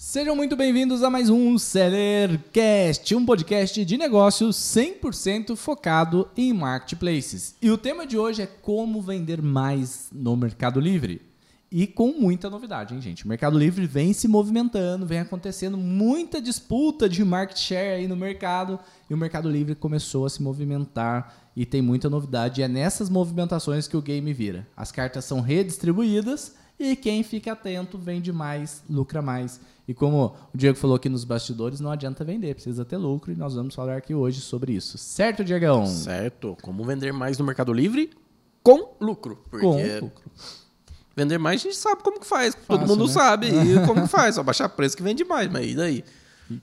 Sejam muito bem-vindos a mais um Sellercast, um podcast de negócios 100% focado em marketplaces. E o tema de hoje é como vender mais no Mercado Livre. E com muita novidade, hein, gente? O Mercado Livre vem se movimentando, vem acontecendo muita disputa de market share aí no mercado. E o Mercado Livre começou a se movimentar e tem muita novidade. E é nessas movimentações que o game vira. As cartas são redistribuídas e quem fica atento vende mais, lucra mais. E como o Diego falou aqui nos bastidores, não adianta vender, precisa ter lucro. E nós vamos falar aqui hoje sobre isso. Certo, Diegão? Certo. Como vender mais no Mercado Livre com lucro. Porque Com lucro. vender mais a gente sabe como que faz. Fácil, Todo mundo né? sabe e como que faz. Só baixar preço que vende mais. Mas e daí?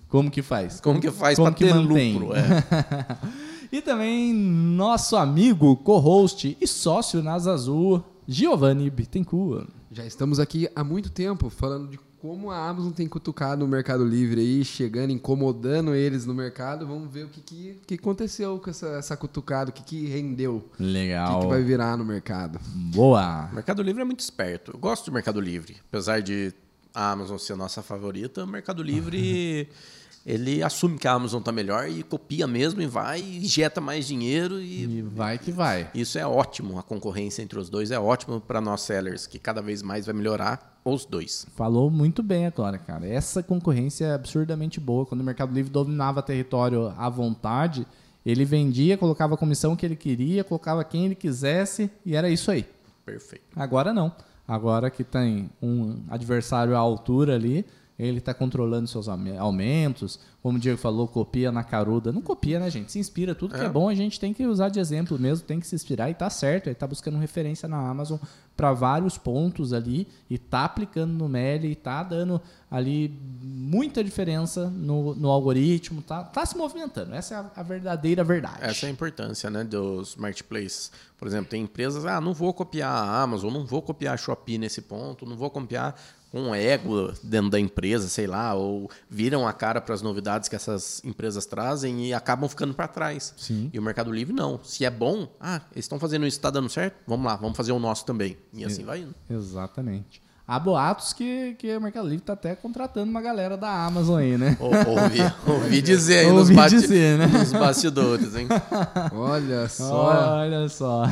Como que faz? Como que faz como para ter mantém? lucro? É. E também nosso amigo, co-host e sócio na Azul, Giovanni Bittencourt. Já estamos aqui há muito tempo falando de como a Amazon tem cutucado o Mercado Livre aí, chegando, incomodando eles no mercado. Vamos ver o que, que, que aconteceu com essa, essa cutucada, o que, que rendeu, o Legal. que, que vai virar no mercado. Boa. O Mercado Livre é muito esperto. Eu gosto do Mercado Livre. Apesar de a Amazon ser a nossa favorita, o Mercado Livre ele assume que a Amazon está melhor e copia mesmo e vai e injeta mais dinheiro e E vai que vai. Isso é ótimo, a concorrência entre os dois é ótimo para nós sellers, que cada vez mais vai melhorar os dois. Falou muito bem agora, cara. Essa concorrência é absurdamente boa. Quando o Mercado Livre dominava território à vontade, ele vendia, colocava a comissão que ele queria, colocava quem ele quisesse e era isso aí. Perfeito. Agora não. Agora que tem um adversário à altura ali, ele está controlando seus aume- aumentos. Como o Diego falou, copia na caruda. Não copia, né, gente? Se inspira. Tudo que é É. bom a gente tem que usar de exemplo mesmo, tem que se inspirar e tá certo. Ele está buscando referência na Amazon para vários pontos ali e tá aplicando no Meli e tá dando ali muita diferença no, no algoritmo. Tá, tá se movimentando. Essa é a, a verdadeira verdade. Essa é a importância né, dos marketplaces. Por exemplo, tem empresas, ah, não vou copiar a Amazon, não vou copiar a Shopee nesse ponto, não vou copiar um ego dentro da empresa, sei lá, ou viram a cara para as novidades que essas empresas trazem e acabam ficando para trás. Sim. E o Mercado Livre não. Se é bom, ah, eles estão fazendo isso, está dando certo? Vamos lá, vamos fazer o nosso também. E assim vai indo. Exatamente. Há boatos que, que o Mercado Livre está até contratando uma galera da Amazon aí, né? Ou- Ouvi, ouvi dizer aí Ouvi nos, bate- dizer, né? nos bastidores, hein? Olha só. Olha só.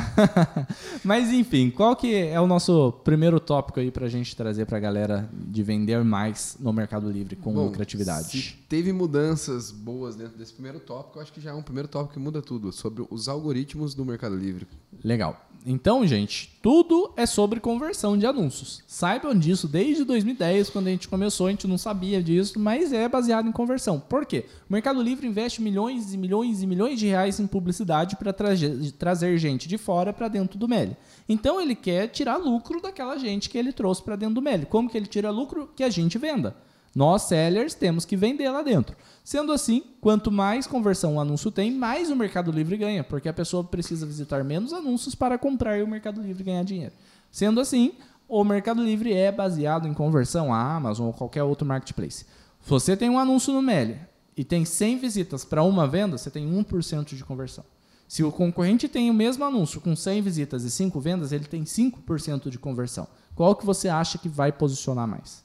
Mas enfim, qual que é o nosso primeiro tópico aí pra gente trazer pra galera de vender mais no Mercado Livre com Bom, lucratividade? Se teve mudanças boas dentro desse primeiro tópico, eu acho que já é um primeiro tópico que muda tudo, sobre os algoritmos do Mercado Livre. Legal. Então, gente, tudo é sobre conversão de anúncios. Saibam disso desde 2010, quando a gente começou, a gente não sabia disso, mas é baseado em conversão. Por quê? O Mercado Livre investe milhões e milhões e milhões de reais em publicidade para trazer gente de fora para dentro do Meli. Então, ele quer tirar lucro daquela gente que ele trouxe para dentro do Meli. Como que ele tira lucro? Que a gente venda. Nós, sellers, temos que vender lá dentro. Sendo assim, quanto mais conversão o anúncio tem, mais o Mercado Livre ganha, porque a pessoa precisa visitar menos anúncios para comprar e o Mercado Livre ganhar dinheiro. Sendo assim, o Mercado Livre é baseado em conversão, a Amazon ou qualquer outro marketplace. Se você tem um anúncio no Meli e tem 100 visitas para uma venda, você tem 1% de conversão. Se o concorrente tem o mesmo anúncio com 100 visitas e 5 vendas, ele tem 5% de conversão. Qual que você acha que vai posicionar mais?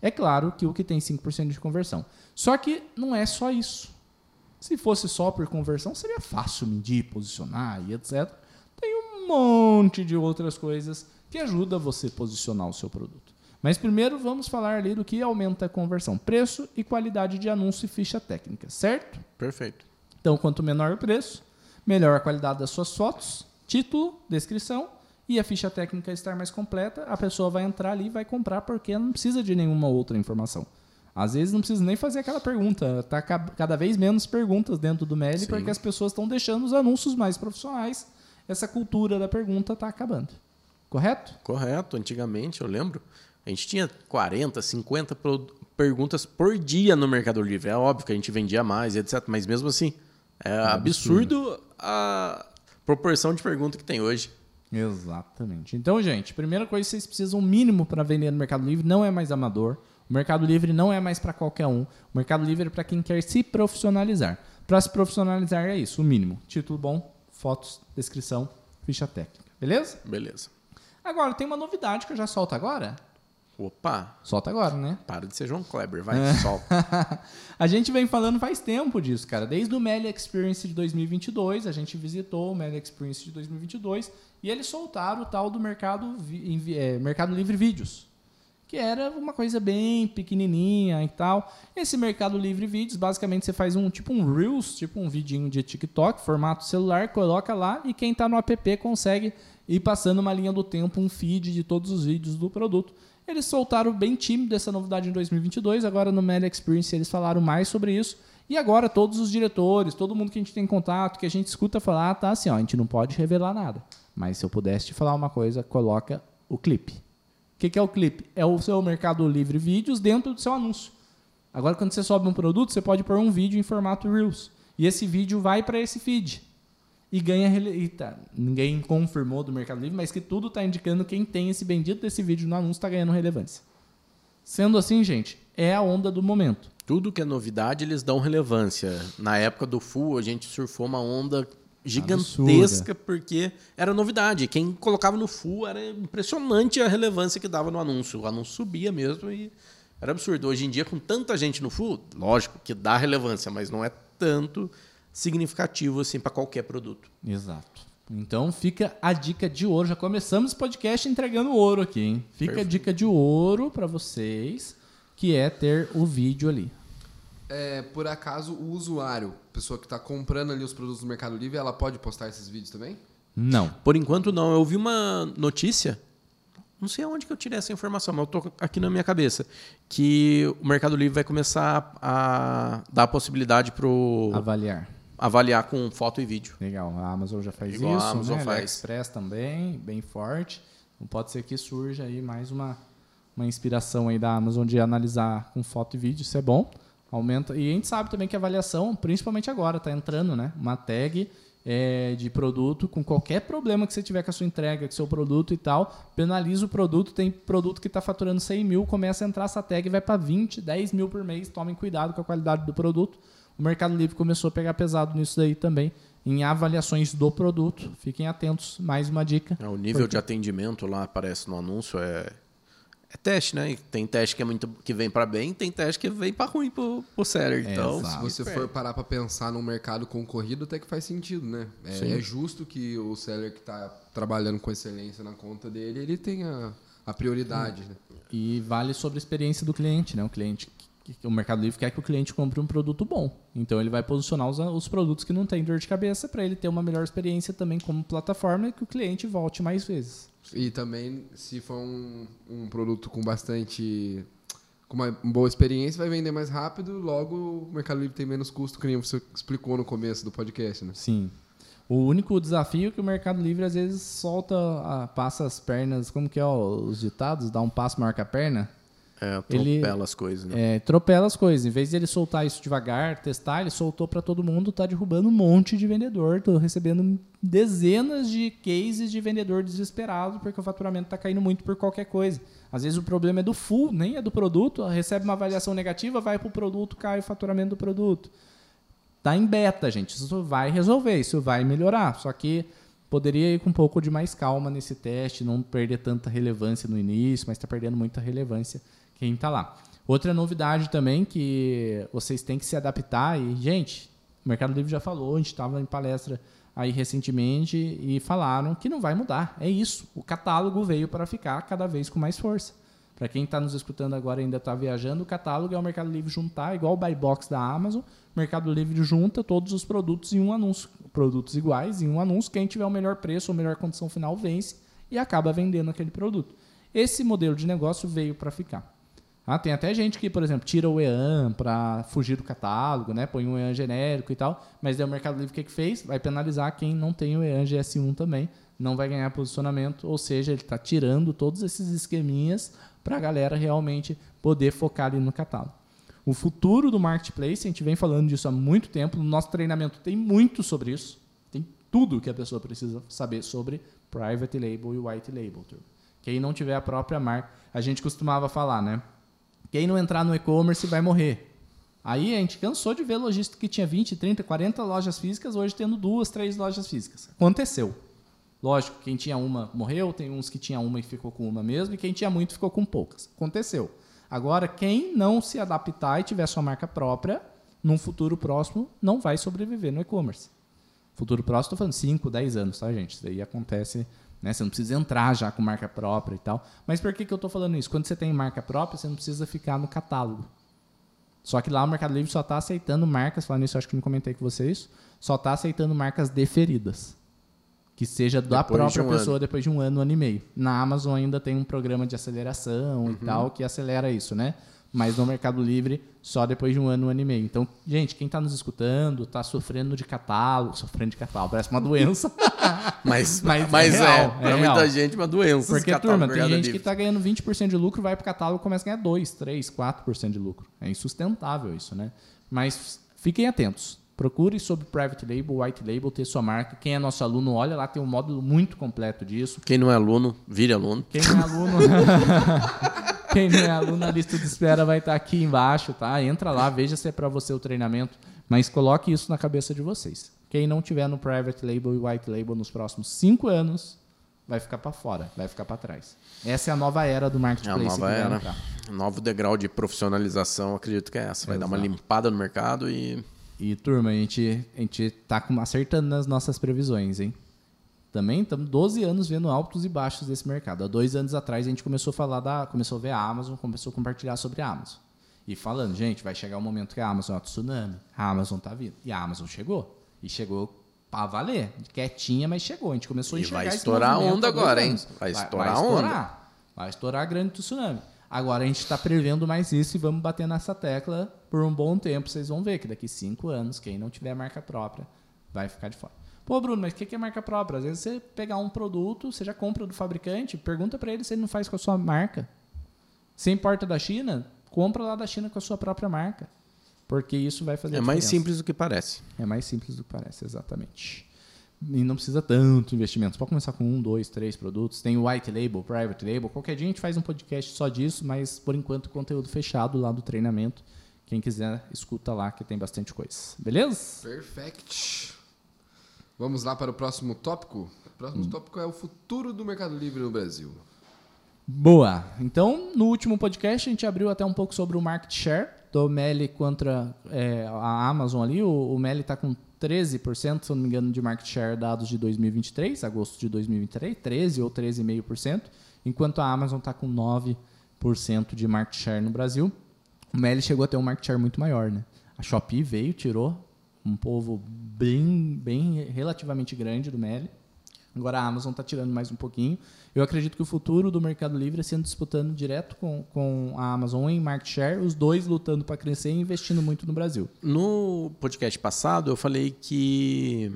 É claro que o que tem 5% de conversão. Só que não é só isso. Se fosse só por conversão, seria fácil medir, posicionar e etc. Tem um monte de outras coisas que ajuda você a posicionar o seu produto. Mas primeiro vamos falar ali do que aumenta a conversão: preço e qualidade de anúncio e ficha técnica, certo? Perfeito. Então, quanto menor o preço, melhor a qualidade das suas fotos, título, descrição e a ficha técnica estar mais completa, a pessoa vai entrar ali e vai comprar porque não precisa de nenhuma outra informação. Às vezes não precisa nem fazer aquela pergunta. Tá ca- cada vez menos perguntas dentro do Meli Sim. porque as pessoas estão deixando os anúncios mais profissionais. Essa cultura da pergunta está acabando. Correto? Correto. Antigamente, eu lembro, a gente tinha 40, 50 pro- perguntas por dia no Mercado Livre. É óbvio que a gente vendia mais, etc. Mas mesmo assim, é absurdo a proporção de pergunta que tem hoje. Exatamente. Então, gente, primeira coisa, vocês precisam o mínimo para vender no Mercado Livre, não é mais amador. O Mercado Livre não é mais para qualquer um. O Mercado Livre é para quem quer se profissionalizar. Para se profissionalizar é isso, o mínimo. Título bom, fotos, descrição, ficha técnica. Beleza? Beleza. Agora, tem uma novidade que eu já solto agora. Opa, Solta agora, né? para de ser João Kleber, vai, É. solta. a gente vem falando faz tempo disso, cara. Desde o Melee Experience de 2022, a gente visitou o Melee Experience de 2022 e eles soltaram o tal do mercado, é, mercado Livre Vídeos, que era uma coisa bem pequenininha e tal. Esse Mercado Livre Vídeos, basicamente você faz um tipo um Reels, tipo um vidinho de TikTok, formato celular, coloca lá e quem tá no app consegue ir passando uma linha do tempo, um feed de todos os vídeos do produto. Eles soltaram bem tímido essa novidade em 2022, agora no Media Experience eles falaram mais sobre isso. E agora todos os diretores, todo mundo que a gente tem contato, que a gente escuta falar, tá assim, ó, a gente não pode revelar nada. Mas se eu pudesse te falar uma coisa, coloca o clipe. O que, que é o clipe? É o seu Mercado Livre Vídeos dentro do seu anúncio. Agora, quando você sobe um produto, você pode pôr um vídeo em formato Reels. E esse vídeo vai para esse feed. E ganha. e tá, ninguém confirmou do Mercado Livre, mas que tudo está indicando quem tem esse bendito desse vídeo no anúncio está ganhando relevância. Sendo assim, gente, é a onda do momento. Tudo que é novidade, eles dão relevância. Na época do Full, a gente surfou uma onda gigantesca porque era novidade. Quem colocava no Full era impressionante a relevância que dava no anúncio. O anúncio subia mesmo e era absurdo. Hoje em dia, com tanta gente no Full, lógico que dá relevância, mas não é tanto significativo assim para qualquer produto. Exato. Então fica a dica de ouro. Já começamos esse podcast entregando ouro aqui, hein? Fica a Perfeito. dica de ouro para vocês, que é ter o vídeo ali. É, por acaso, o usuário, pessoa que está comprando ali os produtos do Mercado Livre, ela pode postar esses vídeos também? Não. Por enquanto, não. Eu vi uma notícia, não sei aonde que eu tirei essa informação, mas eu tô aqui na minha cabeça, que o Mercado Livre vai começar a dar a possibilidade para Avaliar. avaliar com foto e vídeo. Legal. A Amazon já faz Igual a isso, Amazon né? faz. AliExpress também, bem forte. Não pode ser que surja aí mais uma, uma inspiração aí da Amazon de analisar com foto e vídeo, isso é bom. Aumenta. E a gente sabe também que a avaliação, principalmente agora, está entrando, né? Uma tag é, de produto com qualquer problema que você tiver com a sua entrega, com o seu produto e tal, penaliza o produto. Tem produto que está faturando 100 mil, começa a entrar essa tag e vai para 20, 10 mil por mês. Tomem cuidado com a qualidade do produto. O Mercado Livre começou a pegar pesado nisso daí também, em avaliações do produto. Fiquem atentos, mais uma dica. É, O nível Porque- de atendimento lá aparece no anúncio é é teste, né? Tem teste que é muito que vem para bem, tem teste que vem para ruim pro, pro seller. É, Então, exato. Se você for parar para pensar num mercado concorrido, até que faz sentido, né? É, é justo que o seller que está trabalhando com excelência na conta dele, ele tenha a prioridade, né? E vale sobre a experiência do cliente, né? O cliente, o Mercado Livre quer que o cliente compre um produto bom. Então ele vai posicionar os, os produtos que não têm dor de cabeça para ele ter uma melhor experiência também como plataforma e que o cliente volte mais vezes. E também, se for um, um produto com bastante. com uma boa experiência, vai vender mais rápido, logo o Mercado Livre tem menos custo, que nem você explicou no começo do podcast, né? Sim. O único desafio é que o Mercado Livre às vezes solta, a- passa as pernas, como que é os ditados? Dá um passo, marca a perna. É, Ele- atropela as coisas, né? É, tropela as coisas. Em vez de ele soltar isso devagar, testar, ele soltou para todo mundo, tá derrubando um monte de vendedor. Tô recebendo dezenas de cases de vendedor desesperado porque o faturamento tá caindo muito por qualquer coisa. Às vezes o problema é do full, nem é do produto. Recebe uma avaliação negativa, vai pro produto, cai o faturamento do produto. Tá em beta, gente. Isso vai resolver, isso vai melhorar. Só que poderia ir com um pouco de mais calma nesse teste, não perder tanta relevância no início, mas está perdendo muita relevância quem está lá. Outra novidade também que vocês têm que se adaptar e, gente, o Mercado Livre já falou, a gente estava em palestra aí recentemente e falaram que não vai mudar. É isso. O catálogo veio para ficar cada vez com mais força. Para quem está nos escutando agora e ainda está viajando, o catálogo é o Mercado Livre juntar, igual o buy box da Amazon. O Mercado Livre junta todos os produtos em um anúncio. Produtos iguais em um anúncio. Quem tiver o melhor preço ou melhor condição final vence e acaba vendendo aquele produto. Esse modelo de negócio veio para ficar. Ah, tem até gente que, por exemplo, tira o EAN para fugir do catálogo, né? põe um EAN genérico e tal, mas daí o Mercado Livre o que, que fez? Vai penalizar quem não tem o EAN GS1 também, não vai ganhar posicionamento, ou seja, ele está tirando todos esses esqueminhas para a galera realmente poder focar ali no catálogo. O futuro do marketplace, a gente vem falando disso há muito tempo, no nosso treinamento tem muito sobre isso, tem tudo que a pessoa precisa saber sobre private label e white label. Quem não tiver a própria marca, a gente costumava falar, né? Quem não entrar no e-commerce vai morrer. Aí a gente cansou de ver lojista que tinha 20, 30, 40 lojas físicas, hoje tendo duas, três lojas físicas. Aconteceu. Lógico, quem tinha uma morreu, tem uns que tinha uma e ficou com uma mesmo, e quem tinha muito ficou com poucas. Aconteceu. Agora, quem não se adaptar e tiver sua marca própria, num futuro próximo, não vai sobreviver no e-commerce. Futuro próximo, estou falando 5, 10 anos, tá, gente? Isso daí acontece, né? Você não precisa entrar já com marca própria e tal. Mas por que, que eu estou falando isso? Quando você tem marca própria, você não precisa ficar no catálogo. Só que lá o Mercado Livre só está aceitando marcas, falando isso, acho que não comentei com vocês, só está aceitando marcas deferidas. Que seja da Depois própria de um pessoa ano. depois de um ano, um ano e meio. Na Amazon ainda tem um programa de aceleração Uhum. e tal, que acelera isso, né? Mas no Mercado Livre, só depois de um ano, um ano e meio. Então, gente, quem está nos escutando, está sofrendo de catálogo, sofrendo de catálogo, parece uma doença. Mas, Mas mas, é é, real, pra é muita gente, uma doença. Porque, turma, tem gente que Livre. está ganhando 20% de lucro, vai para o catálogo e começa a ganhar 2, 3, 4% de lucro. É insustentável isso, né? Mas fiquem atentos. Procure sobre private label, white label, ter sua marca. Quem é nosso aluno, olha lá, tem um módulo muito completo disso. Quem não é aluno, vire aluno. Quem não é aluno, quem não é aluno, a lista de espera vai estar aqui embaixo, tá? Entra lá, veja se é para você o treinamento, mas coloque isso na cabeça de vocês. Quem não tiver no private label e white label nos próximos cinco anos, vai ficar para fora, vai ficar para trás. Essa é a nova era do É a marketplace. nova era. entrar. Novo degrau de profissionalização, acredito que é essa. Vai dar uma Exato. limpada no mercado e E, turma, a gente, a gente tá acertando nas nossas previsões, hein? Também estamos 12 anos vendo altos e baixos desse mercado. Há dois anos atrás a gente começou a falar da. Começou a ver a Amazon, começou a compartilhar sobre a Amazon. E falando, gente, vai chegar um momento que a Amazon é tsunami. A Amazon tá vindo. E a Amazon chegou. E chegou pra valer. Quietinha, mas chegou. A gente começou a E enxergar vai esse estourar a onda agora, hein? Vai estourar a onda. estourar. Vai estourar a grande tsunami. Agora a gente está prevendo mais isso e vamos bater nessa tecla por um bom tempo. Vocês vão ver que daqui cinco anos, quem não tiver marca própria vai ficar de fora. Pô, Bruno, mas o que que é marca própria? Às vezes você pegar um produto, você já compra do fabricante, pergunta para ele se ele não faz com a sua marca. Se importa da China, compra lá da China com a sua própria marca. Porque isso vai fazer é mais diferença. simples do que parece. É mais simples do que parece, exatamente. E não precisa tanto investimento. Você pode começar com um, dois, três produtos. Tem o white label, private label. Qualquer dia a gente faz um podcast só disso, mas por enquanto conteúdo fechado lá do treinamento. Quem quiser, escuta lá que tem bastante coisa. Beleza? Perfect. Vamos lá para o próximo tópico. O próximo tópico é o futuro do Mercado Livre no Brasil. Boa. Então, no último podcast, a gente abriu até um pouco sobre o market share do Meli contra é, a Amazon ali. O, o Meli está com 13%, se não me engano, de market share dados de 2023, agosto de 2023, 13 ou 13,5%, enquanto a Amazon está com 9% de market share no Brasil. O Meli chegou a ter um market share muito maior, né? A Shopee veio, tirou um povo bem, bem relativamente grande do Meli. Agora a Amazon está tirando mais um pouquinho. Eu acredito que o futuro do Mercado Livre é sendo disputando direto com, com a Amazon em market share, os dois lutando para crescer e investindo muito no Brasil. No podcast passado, eu falei que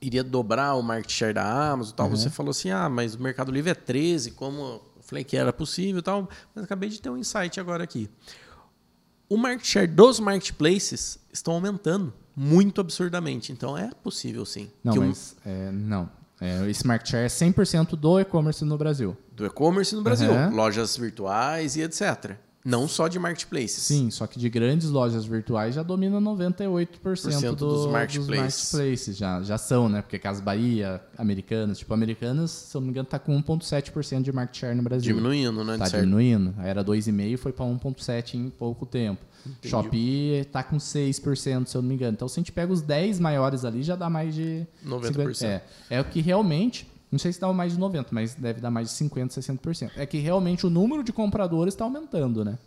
iria dobrar o market share da Amazon tal. Você falou assim, ah, mas o Mercado Livre é 13, como eu falei que era possível e tal. Mas acabei de ter um insight agora aqui. O market share dos marketplaces estão aumentando muito absurdamente. Então é possível sim. Não, um- mas é, não. É, esse market share é 100% do e-commerce no Brasil. do e-commerce no Brasil, Aham. lojas virtuais e etc. Não só de marketplaces. Sim, só que de grandes lojas virtuais já domina 98% do, dos dos marketplaces. marketplaces. Já, já são, né? Porque Casas Bahia, Americanas, tipo, Americanas, se eu não me engano, tá com 1,7% de market share no Brasil. Diminuindo, né? Tá diminuindo. Era 2,5 foi para 1,7 em pouco tempo. Shopee tá com 6%, se eu não me engano. Então, se a gente pega os 10 maiores ali, já dá mais de 90%. 50%. É, é o que realmente, não sei se dá mais de 90%, mas deve dar mais de 50%, 60%. É que realmente o número de compradores está aumentando, né?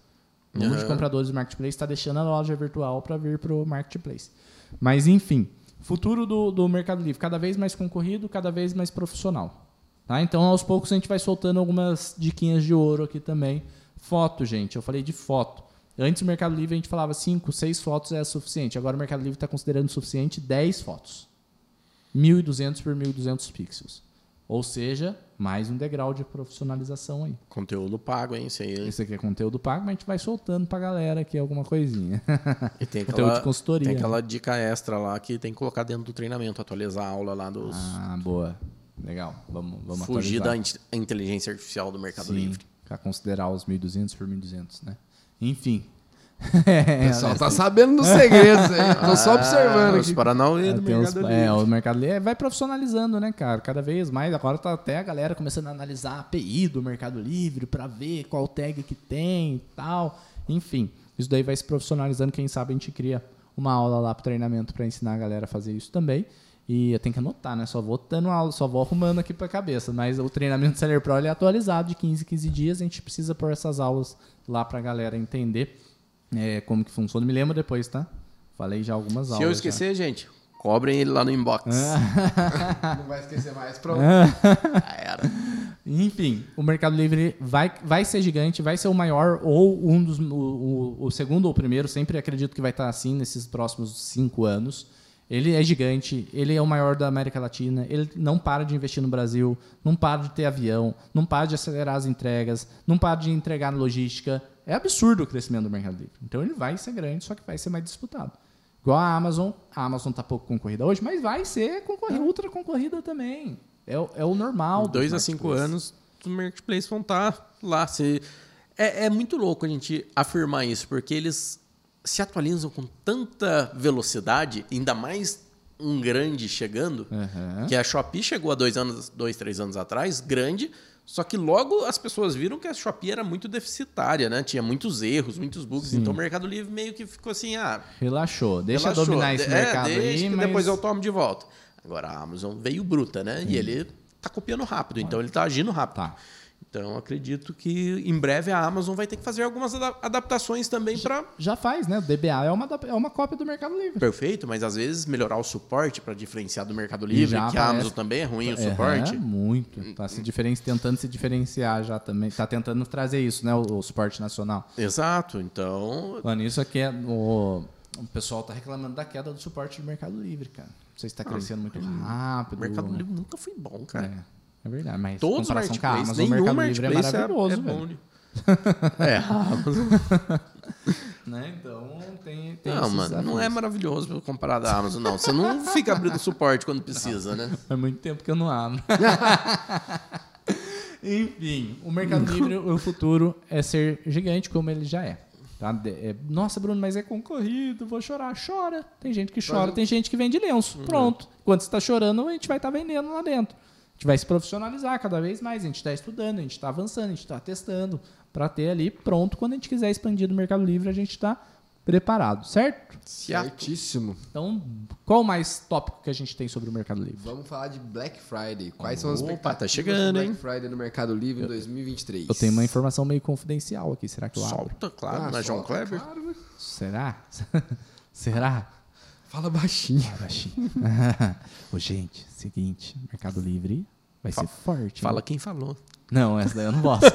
O número de Aham. compradores do marketplace está deixando a loja virtual para vir para o marketplace. Mas, enfim, futuro do, do Mercado Livre, cada vez mais concorrido, cada vez mais profissional. Tá? Então, aos poucos, a gente vai soltando algumas diquinhas de ouro aqui também. Foto, gente, eu falei de foto. Antes, o Mercado Livre, a gente falava 5, 6 fotos é suficiente. Agora, o Mercado Livre está considerando suficiente 10 fotos. 1.200 por 1.200 pixels. Ou seja, mais um degrau de profissionalização aí. Conteúdo pago, hein? Isso aí. Esse aqui é conteúdo pago, mas a gente vai soltando pra galera aqui alguma coisinha. E tem Conteúdo aquela, de consultoria. tem aquela dica extra lá que tem que colocar dentro do treinamento, atualizar a aula lá dos. Ah, boa. Legal. Vamos, vamos fugir da atualizar. in- inteligência artificial do Mercado Sim, Livre. Pra considerar os 1.200 por 1.200, né? Enfim. O é, pessoal tá sabendo dos segredos aí. Tô só Ah, observando Os aqui. Paranauê do tem uns- Mercado é, o Mercado Livre vai profissionalizando, né, cara? Cada vez mais. Agora tá até a galera começando a analisar a API do Mercado Livre pra ver qual tag que tem e tal. Enfim, isso daí vai se profissionalizando. Quem sabe a gente cria uma aula lá pro treinamento pra ensinar a galera a fazer isso também. E eu tenho que anotar, né? Só vou dando aula, só vou arrumando aqui pra cabeça. Mas o treinamento Seller Pro ele é atualizado de 15 em 15 dias. A gente precisa pôr essas aulas lá pra galera entender é, como que funciona. Me lembra depois, tá? Falei já algumas aulas. Se eu já. esquecer, gente, cobrem ele lá no inbox. Não vai esquecer mais. Pronto. Já era. Enfim, o Mercado Livre vai, vai ser gigante, vai ser o maior ou um dos. O, o- o segundo ou o primeiro, sempre acredito que vai estar assim nesses próximos cinco anos. Ele é gigante, ele é o maior da América Latina, ele não para de investir no Brasil, não para de ter avião, não para de acelerar as entregas, não para de entregar na logística. É absurdo o crescimento do Mercado Livre. Então ele vai ser grande, só que vai ser mais disputado. Igual a Amazon, a Amazon está pouco concorrida hoje, mas vai ser concorrida, ultra concorrida também. É, o- é o normal. Dois a cinco anos, os marketplaces vão estar lá. Se... É, é muito louco a gente afirmar isso, porque eles se atualizam com tanta velocidade, ainda mais um grande chegando, Aham. que a Shopee chegou há dois anos, dois, três anos atrás, grande, só que logo as pessoas viram que a Shopee era muito deficitária, né? Tinha muitos erros, muitos bugs. Então o Mercado Livre meio que ficou assim, ah, Relaxou. Deixa relaxou. dominar esse É, mercado aí, que mas... depois eu tomo de volta. Agora a Amazon veio bruta, né? E ele tá copiando rápido, então ele tá agindo rápido. Tá. Então acredito que em breve a Amazon vai ter que fazer algumas ada- adaptações também para Já faz, né? O DBA é uma, é uma cópia do Mercado Livre. perfeito, mas às vezes melhorar o suporte para diferenciar do Mercado Livre, já que a Amazon também é ruim o É, suporte. muito. Tá se diferen... tentando se diferenciar já também. Tá tentando trazer isso, né? O, o suporte nacional. Exato. Então, Mano, isso aqui é. O, o pessoal tá reclamando da queda do suporte do Mercado Livre, cara. Não sei se tá crescendo muito rápido. o Mercado Livre nunca foi bom, cara. É, é verdade, mas Todos os marketplaces, Amazon, nenhum Mercado Livre é marketplace é, maravilhoso, é bom. É, a Amazon. Né? Então tem, tem Não, mano, não desafios. é maravilhoso comparado à Amazon, não. Você não fica abrindo suporte quando precisa, né? Faz muito tempo que eu não abro. Enfim, o Mercado Livre, o futuro é ser gigante como ele já é. Tá? É, Nossa, Bruno, mas é concorrido, vou chorar. Chora. Tem gente que chora, tem gente que vende lenço. Pronto. Quando você está chorando, a gente vai estar vendendo lá dentro. A gente vai se profissionalizar cada vez mais. A gente está estudando, a gente está avançando, a gente está testando para ter ali pronto. Quando a gente quiser expandir no Mercado Livre, a gente está preparado, certo? Certíssimo. Então, qual mais tópico que a gente tem sobre o Mercado Livre? Vamos falar de Black Friday. Quais são as Opa, tá expectativas chegando, do Black hein? Friday no Mercado Livre em 2023? Eu tenho uma informação meio confidencial aqui. Será que eu abro? Solta, claro, Ah, na João solta, Kleber. claro, né? Será? Será? Fala baixinho. Baixinho. Ô, gente, seguinte, Mercado Livre vai ser forte. hein? Fala quem falou. Não, essa daí eu não posso.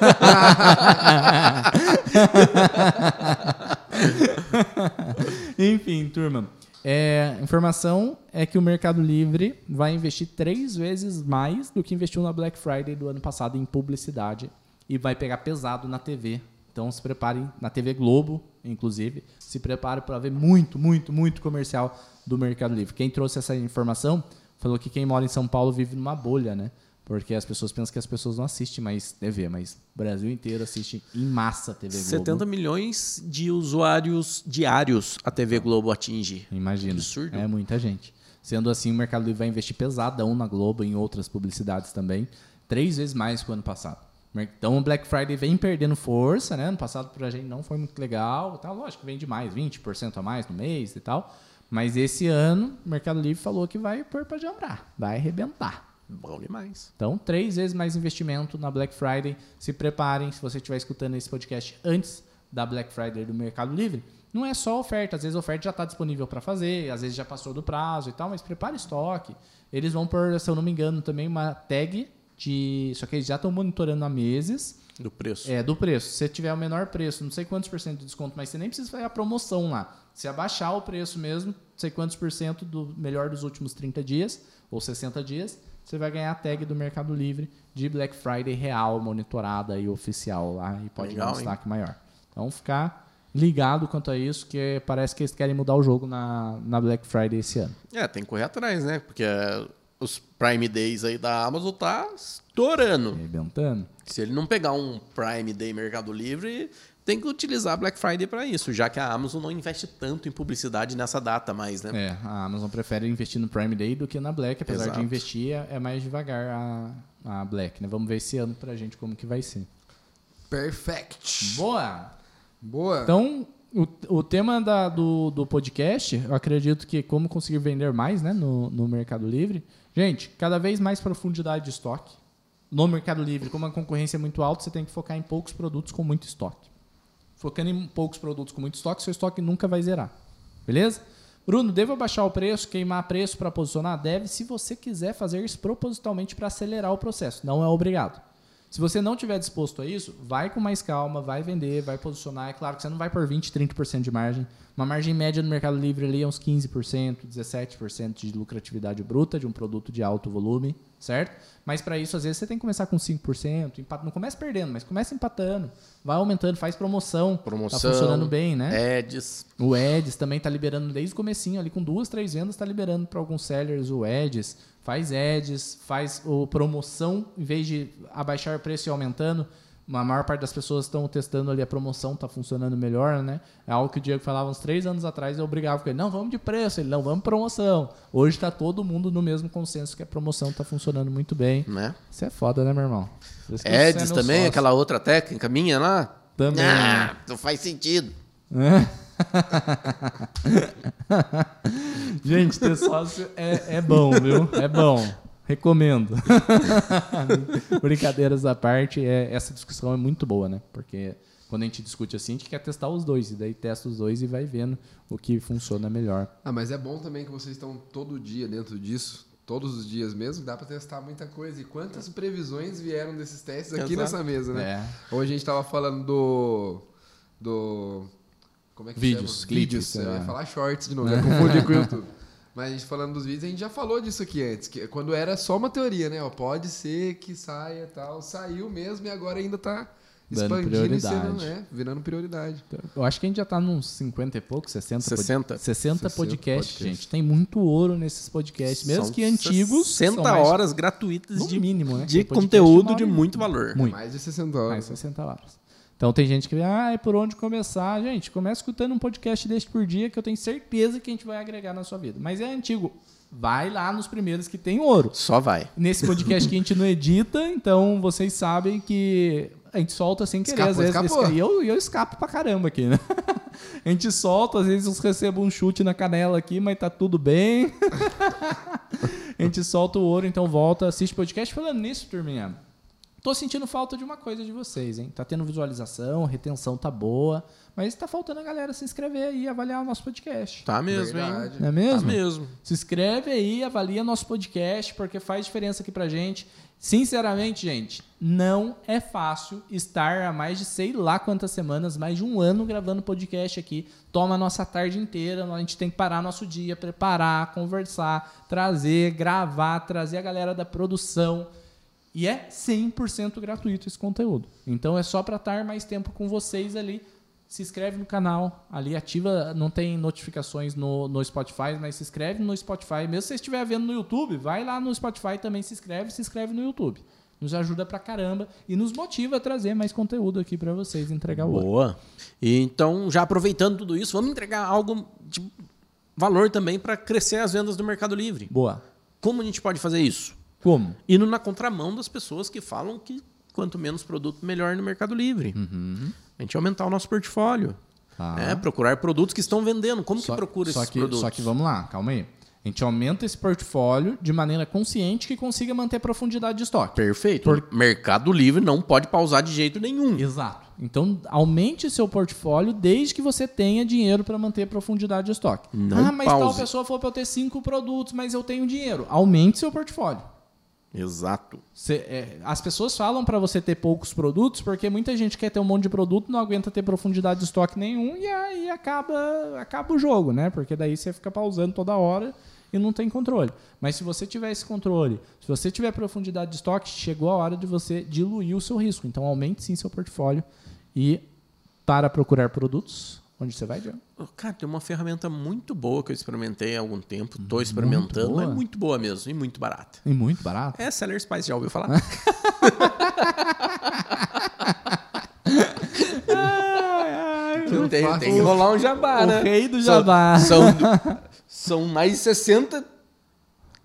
Enfim, turma. É, informação é que o Mercado Livre vai investir três vezes mais do que investiu na Black Friday do ano passado em publicidade e vai pegar pesado na TV. Então se preparem na TV Globo, inclusive, se preparem para ver muito, muito, muito comercial do Mercado Livre. Quem trouxe essa informação falou que quem mora em São Paulo vive numa bolha, né? Porque as pessoas pensam que as pessoas não assistem mais TV, mas o Brasil inteiro assiste em massa a TV Globo. 70 milhões de usuários diários a TV Globo atinge. Imagina. Absurdo. É muita gente. Sendo assim, o Mercado Livre vai investir pesadão na Globo e em outras publicidades também. Três vezes mais que o ano passado. Então o Black Friday vem perdendo força, né? Ano passado pra gente não foi muito legal. Tá? Lógico vende mais, 20% a mais no mês e tal. Mas esse ano, o Mercado Livre falou que vai pôr pra jambrar. Vai arrebentar. Bom demais. Então, três vezes mais investimento na Black Friday. Se preparem, se você estiver escutando esse podcast antes da Black Friday do Mercado Livre, não é só oferta. Às vezes a oferta já está disponível para fazer, às vezes já passou do prazo e tal, mas prepare estoque. Eles vão pôr, se eu não me engano, também uma tag de. Só que eles já estão monitorando há meses Do preço. é, do preço. Se você tiver o menor preço, não sei quantos por cento de desconto, mas você nem precisa fazer a promoção lá. Se abaixar o preço mesmo, não sei quantos por cento do melhor dos últimos 30 dias ou 60 dias, você vai ganhar a tag do Mercado Livre de Black Friday real, monitorada e oficial lá e pode Legal, dar um hein? destaque maior. Então ficar ligado quanto a isso, que parece que eles querem mudar o jogo na, na Black Friday esse ano. É, tem que correr atrás, né? Porque os Prime Days aí da Amazon tá estourando. Arrebentando. Se ele não pegar um Prime Day Mercado Livre, tem que utilizar a Black Friday para isso, já que a Amazon não investe tanto em publicidade nessa data mais, né? É, a Amazon prefere investir no Prime Day do que na Black, apesar Exato. de investir é é mais devagar a, a Black, né? Vamos ver esse ano pra gente como que vai ser. Perfect. Boa! Boa. Então, o, o tema da- do, do podcast, eu acredito que como conseguir vender mais né, no, no Mercado Livre. Gente, cada vez mais profundidade de estoque. No Mercado Livre, como a concorrência é muito alta, você tem que focar em poucos produtos com muito estoque. Focando em poucos produtos com muito estoque, seu estoque nunca vai zerar. Beleza? Bruno, devo abaixar o preço, queimar preço para posicionar? Deve, se você quiser fazer isso propositalmente para acelerar o processo. Não é obrigado. Se você não tiver disposto a isso, vai com mais calma, vai vender, vai posicionar. É claro que você não vai por 20, 30% de margem. Uma margem média no Mercado Livre ali é uns 15%, 17% de lucratividade bruta de um produto de alto volume, certo? Mas para isso, às vezes, você tem que começar com 5%. Empata, não começa perdendo, mas começa empatando. Vai aumentando, faz promoção. Promoção. Tá funcionando bem, né? Ads. O Eds também tá liberando desde o comecinho, ali com duas, três vendas, tá liberando para alguns sellers o Eds. Faz Eds, faz o promoção, em vez de abaixar o preço e aumentando. A maior parte das pessoas estão testando ali a promoção, tá funcionando melhor, né? É algo que o Diego falava uns três anos atrás, eu brigava com ele, não, vamos de preço, ele, não, vamos promoção. Hoje tá todo mundo no mesmo consenso que a promoção tá funcionando muito bem. Né? Isso é foda, né, meu irmão? Você é também, sócio. aquela outra técnica minha lá. Também. Ah, não faz sentido. Gente, ter sócio é, é bom, viu? É bom. Recomendo. Brincadeiras à parte, é, essa discussão é muito boa, né? Porque quando a gente discute assim, a gente quer testar os dois. E daí testa os dois e vai vendo o que funciona melhor. Ah, mas é bom também que vocês estão todo dia dentro disso. Todos os dias mesmo, dá pra testar muita coisa. E quantas previsões vieram desses testes aqui Exato. nessa mesa, né? É. Hoje a gente tava falando do. do. Como é que Vídeos, chama? clipes, Vídeos. Eu é. ia falar shorts de novo, já confundi com o YouTube. Mas a gente falando dos vídeos, a gente já falou disso aqui antes, que quando era só uma teoria, né? Ó, pode ser que saia e tal. Saiu mesmo e agora ainda tá expandindo e prioridade. sendo, né? Virando prioridade. Eu acho que a gente já tá nos 50 e pouco, 60, pod- 60. 60 podcasts, podcast. gente. Tem muito ouro nesses podcasts, mesmo São que antigos. 60 são mais- horas gratuitas de, mínimo, né? de conteúdo de e muito valor. Muito. Mais de 60 horas. Mais 60 horas. Então tem gente que vê, ah, é por onde começar. Gente, começa escutando um podcast deste por dia que eu tenho certeza que a gente vai agregar na sua vida. Mas é antigo. Vai lá nos primeiros que tem ouro. Só vai. Nesse podcast que a gente não edita, então vocês sabem que a gente solta sem querer. Escapou, às vezes, escapou. E eu, eu escapo pra caramba aqui, né? A gente solta, às vezes eu recebo um chute na canela aqui, mas tá tudo bem. a gente solta o ouro, então volta, assiste podcast. Falando nisso, turminha, tô sentindo falta de uma coisa de vocês, hein? Tá tendo visualização, retenção tá boa, mas tá faltando a galera se inscrever aí e avaliar o nosso podcast. Tá mesmo, Verdade. hein? Não é mesmo? Tá mesmo. Se inscreve aí, avalia nosso podcast, porque faz diferença aqui pra gente. Sinceramente, gente, não é fácil estar há mais de sei lá quantas semanas, mais de um ano gravando podcast aqui. Toma a nossa tarde inteira, a gente tem que parar nosso dia, preparar, conversar, trazer, gravar, trazer a galera da produção. E é 100% gratuito esse conteúdo. Então é só para estar mais tempo com vocês ali. Se inscreve no canal, ali ativa, não tem notificações no, no Spotify, mas se inscreve no Spotify. Mesmo se você estiver vendo no YouTube, vai lá no Spotify também, se inscreve, se inscreve no YouTube. Nos ajuda pra caramba e nos motiva a trazer mais conteúdo aqui para vocês entregar o. Boa. E então, já aproveitando tudo isso, vamos entregar algo de valor também para crescer as vendas do Mercado Livre. Boa. Como a gente pode fazer isso? Como? Indo na contramão das pessoas que falam que quanto menos produto, melhor no Mercado Livre. A gente aumentar o nosso portfólio. Tá. né? Procurar produtos que estão vendendo. Como Só- que procura esses que, produtos? Só que vamos lá, calma aí. A gente aumenta esse portfólio de maneira consciente que consiga manter profundidade de estoque. Perfeito. Por- Mercado Livre não pode pausar de jeito nenhum. Exato. Então, aumente seu portfólio desde que você tenha dinheiro para manter profundidade de estoque. Não ah, mas tal pause. pessoa falou para eu ter cinco produtos, mas eu tenho dinheiro. Aumente seu portfólio. Exato. Cê- é, as pessoas falam para você ter poucos produtos porque muita gente quer ter um monte de produto, não aguenta ter profundidade de estoque nenhum e aí acaba, acaba o jogo, né? Porque daí você fica pausando toda hora e não tem controle. Mas se você tiver esse controle, se você tiver profundidade de estoque, chegou a hora de você diluir o seu risco. Então aumente sim seu portfólio e para procurar produtos, onde você vai, Diego? Cara, tem uma ferramenta muito boa que eu experimentei há algum tempo. Estou experimentando. boa. É muito boa mesmo e muito barata. E muito barato. É Seller Spice, já ouviu falar? tem, fácil. tem que rolar um jabá, o né? rei do São- jabá. São, são mais de 60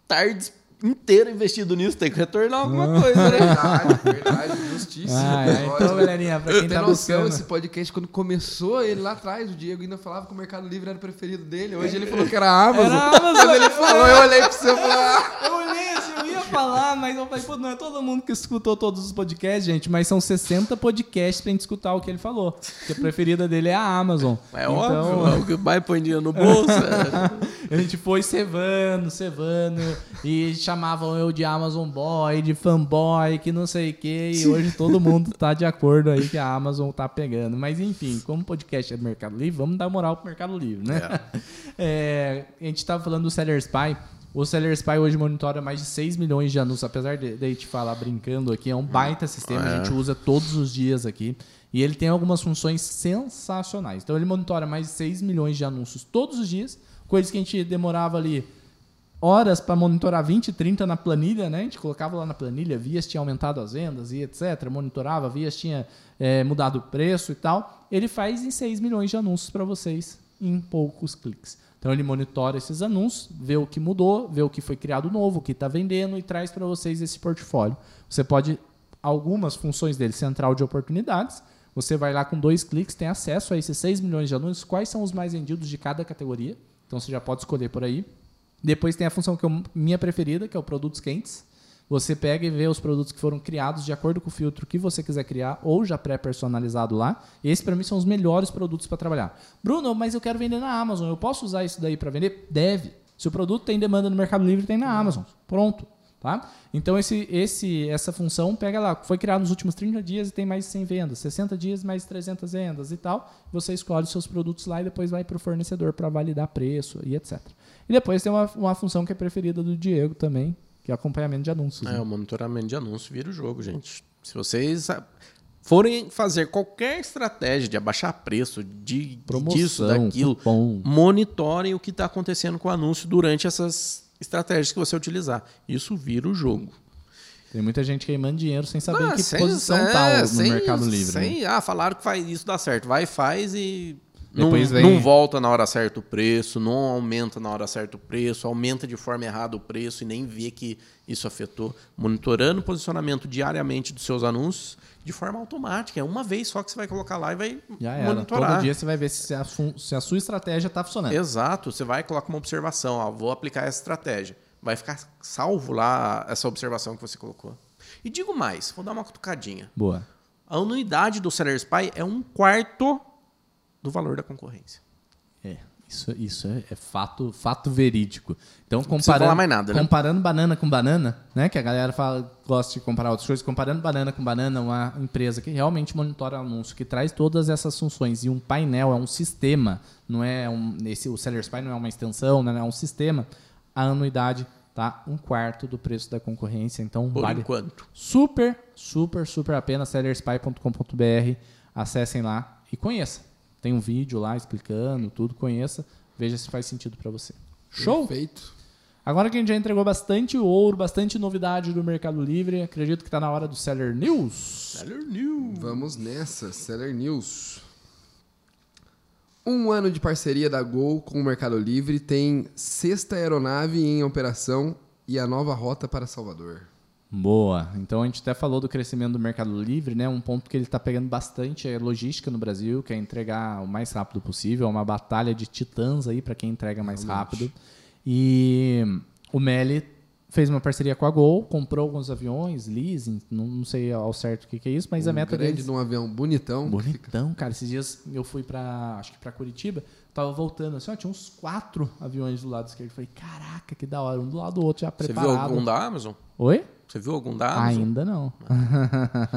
tardes inteiras investido nisso. Tem que retornar alguma coisa, né? Verdade, verdade, justíssimo. Ah, é. Olha, então, galerinha, pra quem Tem tá noção, buscando... esse podcast, quando começou ele lá atrás, o Diego ainda falava que o Mercado Livre era o preferido dele. Hoje ele falou que era a Amazon. Era a Amazon. Quando ele falou, eu olhei pra você e falei, Eu olhei assim, eu ia falar, mas eu falei, pô, não é todo mundo que escutou todos os podcasts, gente, mas são 60 podcasts pra gente escutar o que ele falou. Porque a preferida dele é a Amazon. É Então, óbvio, é o que vai põe dinheiro no bolso. é. A gente foi cevando, cevando, e chamavam eu de Amazon Boy, de fanboy, que não sei o que, e hoje todo mundo tá de acordo aí que a Amazon tá pegando. Mas enfim, como o podcast é do Mercado Livre, vamos dar moral pro Mercado Livre, né? É, a gente tava falando do Seller Spy. O Seller Spy hoje monitora mais de 6 milhões de anúncios, apesar de, de a gente falar brincando aqui, é um baita sistema, a gente usa todos os dias aqui. E ele tem algumas funções sensacionais. Então ele monitora mais de 6 milhões de anúncios todos os dias, coisas que a gente demorava ali horas para monitorar 20, 30 na planilha, né? A gente colocava lá na planilha, via se tinha aumentado as vendas e etc. Monitorava, via se tinha é, mudado o preço e tal. Ele faz em 6 milhões de anúncios para vocês em poucos cliques. Então ele monitora esses anúncios, vê o que mudou, vê o que foi criado novo, o que está vendendo e traz para vocês esse portfólio. Você pode algumas funções dele, central de oportunidades. Você vai lá com dois cliques, tem acesso a esses 6 milhões de anúncios, quais são os mais vendidos de cada categoria. Então você já pode escolher por aí. Depois tem a função que é minha preferida, que é o produtos quentes. Você pega e vê os produtos que foram criados de acordo com o filtro que você quiser criar ou já pré-personalizado lá. Esse para mim são os melhores produtos para trabalhar. Bruno, mas eu quero vender na Amazon. Eu posso usar isso daí para vender? Deve. Se o produto tem demanda no Mercado Livre, tem na Amazon. Pronto. Tá? Então esse, esse, essa função pega lá, foi criado nos últimos 30 dias e tem mais de 100 vendas, 60 dias mais 300 vendas e tal. Você escolhe os seus produtos lá e depois vai para o fornecedor para validar preço e etc. E depois tem uma, uma função que é preferida do Diego também, que é acompanhamento de anúncios. É, né? o monitoramento de anúncio vira o jogo, gente. Se vocês ah, forem fazer qualquer estratégia de abaixar preço, de Promoção, disso, daquilo, cupom. monitorem o que está acontecendo com o anúncio durante essas estratégias que você utilizar. Isso vira o jogo. Tem muita gente queimando dinheiro sem saber em Ah, que sem- posição é, tá no sem- Mercado Livre. né? sem- Ah, falaram que faz isso dá certo. Vai, faz e não, vem- não volta na hora certa o preço, não aumenta na hora certa o preço, aumenta de forma errada o preço e nem vê que isso afetou. Monitorando o posicionamento diariamente dos seus anúncios de forma automática. É uma vez só que você vai colocar lá e vai Já era. monitorar. Todo dia você vai ver se a, se a sua estratégia está funcionando. Exato, você vai e coloca uma observação, ó, vou aplicar essa estratégia. Vai ficar salvo lá essa observação que você colocou. E digo mais, vou dar uma cutucadinha. Boa. A anuidade do Seller Spy é um quarto do valor da concorrência. É, isso, isso é, é fato, fato verídico. Então, comparando, mais nada, né? comparando banana com banana, né? Que a galera fala, gosta de comparar outras coisas. Comparando banana com banana, uma empresa que realmente monitora anúncio, que traz todas essas funções e um painel, é um sistema, não é um. Esse, o Seller Spy não é uma extensão, não é um sistema. A anuidade tá um quarto do preço da concorrência. Então, Por vale enquanto. super, super, super a pena. sellerspy.com.br. Acessem lá e conheça. Tem um vídeo lá explicando tudo, conheça. Veja se faz sentido para você. Show? Perfeito. Agora que a gente já entregou bastante ouro, bastante novidade do Mercado Livre, acredito que está na hora do Seller News. Seller News. Vamos nessa, Seller News. Um ano de parceria da Gol com o Mercado Livre tem sexta aeronave em operação e a nova rota para Salvador. Boa. Então a gente até falou do crescimento do Mercado Livre, né? Um ponto que ele está pegando bastante é logística no Brasil, que é entregar o mais rápido possível. É uma batalha de titãs aí para quem entrega mais rápido. E o Meli fez uma parceria com a Gol, comprou alguns aviões, leasing, não, não sei ao certo o que, que é isso, mas a um meta grande deles de um avião bonitão. Bonitão, cara. Esses dias eu fui pra. Acho que pra Curitiba. Tava voltando assim, ó, tinha uns quatro aviões do lado esquerdo. Falei, caraca, que da hora. Um do lado do outro já Você viu preparado. algum da Amazon? Oi? Você viu algum da Amazon? Ainda não.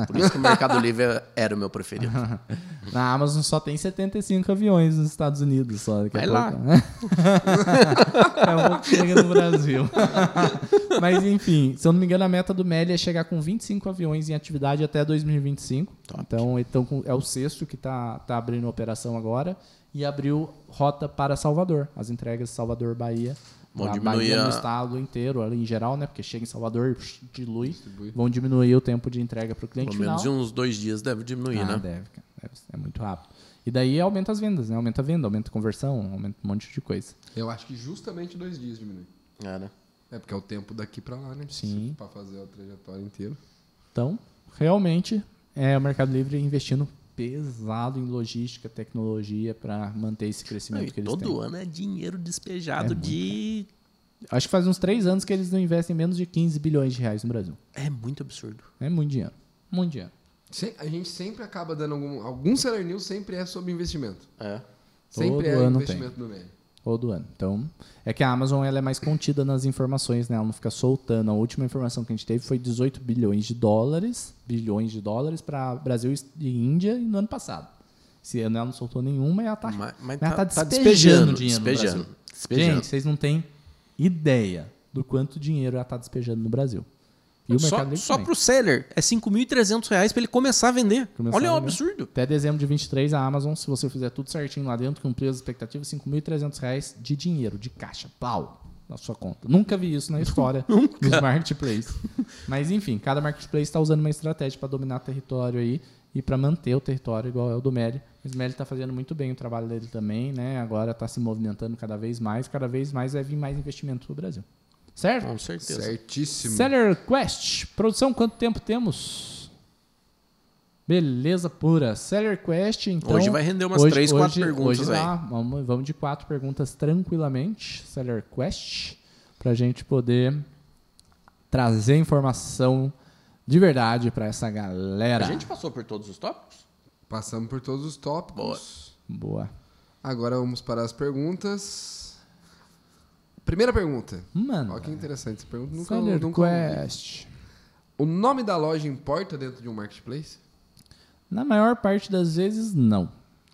Por isso que o Mercado Livre era o meu preferido. Na Amazon só tem 75 aviões nos Estados Unidos. Só, Vai lá. é um pouco que chega no Brasil. Mas enfim, se eu não me engano, a meta do Meli é chegar com 25 aviões em atividade até 2025. Então, então com- é o sexto que está tá abrindo operação agora. E abriu rota para Salvador. As entregas Salvador, Bahia. Vão a diminuir Bahia a- no estado inteiro, ali em geral, né? Porque chega em Salvador, dilui. Vão diminuir o tempo de entrega para o cliente Pelo menos final. de uns dois dias deve diminuir, Ah, né? deve, cara. Deve É muito rápido. E daí aumenta as vendas, né? Aumenta a venda, aumenta a conversão, aumenta um monte de coisa. Eu acho que justamente dois dias diminui. É, né? É porque é o tempo daqui pra lá, né? Sim. Pra fazer a trajetória inteira. Então, realmente, é o Mercado Livre investindo pesado em logística, tecnologia para manter esse Não, crescimento e que eles todo têm. ano é dinheiro despejado É muito, de. Acho que faz uns três anos que eles não investem menos de 15 bilhões de reais no Brasil. É muito absurdo. É muito dinheiro. Muito dinheiro. Se- A gente sempre acaba dando algum. Algum Seller News sempre é sobre investimento. É. Sempre Todo é ano investimento no meio. Todo ano. Então, é que a Amazon ela é mais contida nas informações, né? Ela não fica soltando. A última informação que a gente teve foi 18 bilhões de dólares, bilhões de dólares para Brasil e Índia no ano passado. Esse ano ela não soltou nenhuma e ela tá, Mas, mas ela tá, tá tá despejando despejando. dinheiro no Despejando. Brasil. despejando. Gente, vocês não têm ideia do quanto dinheiro ela está despejando no Brasil. E o só Mercado só também. pro seller é 5.300 reais pra ele começar a vender. Começar Olha o vender. absurdo. Até dezembro de 23, a Amazon, se você fizer tudo certinho lá dentro, cumprir as expectativas, 5.300 reais de dinheiro, de caixa, pau, na sua conta. Nunca vi isso na história dos marketplaces. Mas, enfim, cada marketplace está usando uma estratégia para dominar território aí e para manter o território igual é o do Meli. O Meli está fazendo muito bem o trabalho dele também, né? Agora está se movimentando cada vez mais, cada vez mais vai vir mais investimento para o Brasil. Certo? Com certeza. Certíssimo. Seller Quest. Produção, quanto tempo temos? Beleza pura. Seller Quest, então. Hoje vai render umas três, quatro perguntas hoje aí. dá. Vamos, vamos de quatro perguntas tranquilamente. Seller Quest. Pra gente poder trazer informação de verdade pra essa galera. A gente passou por todos os tópicos? Passamos por todos os tópicos. Boa. Agora vamos para as perguntas. Primeira pergunta. Mano. Olha que interessante essa pergunta. Nunca, Seller nunca. Quest. O nome da loja importa dentro de um marketplace? Na maior parte das vezes, não.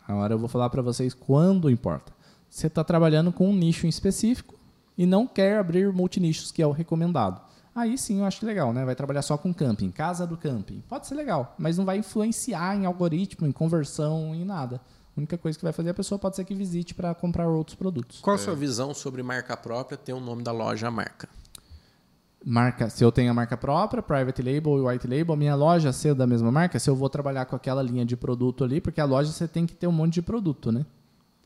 Agora eu vou falar para vocês quando importa. Você está trabalhando com um nicho em específico e não quer abrir multinichos, que é o recomendado. Aí sim eu acho legal, né? Vai trabalhar só com camping, casa do camping. Pode ser legal, mas não vai influenciar em algoritmo, em conversão, em nada. A única coisa que vai fazer a pessoa pode ser que visite para comprar outros produtos. Qual a sua visão sobre marca própria ter o nome da loja a marca? Marca, se eu tenho a marca própria, private label e white label, a minha loja ser da mesma marca, se eu vou trabalhar com aquela linha de produto ali, porque a loja você tem que ter um monte de produto, né?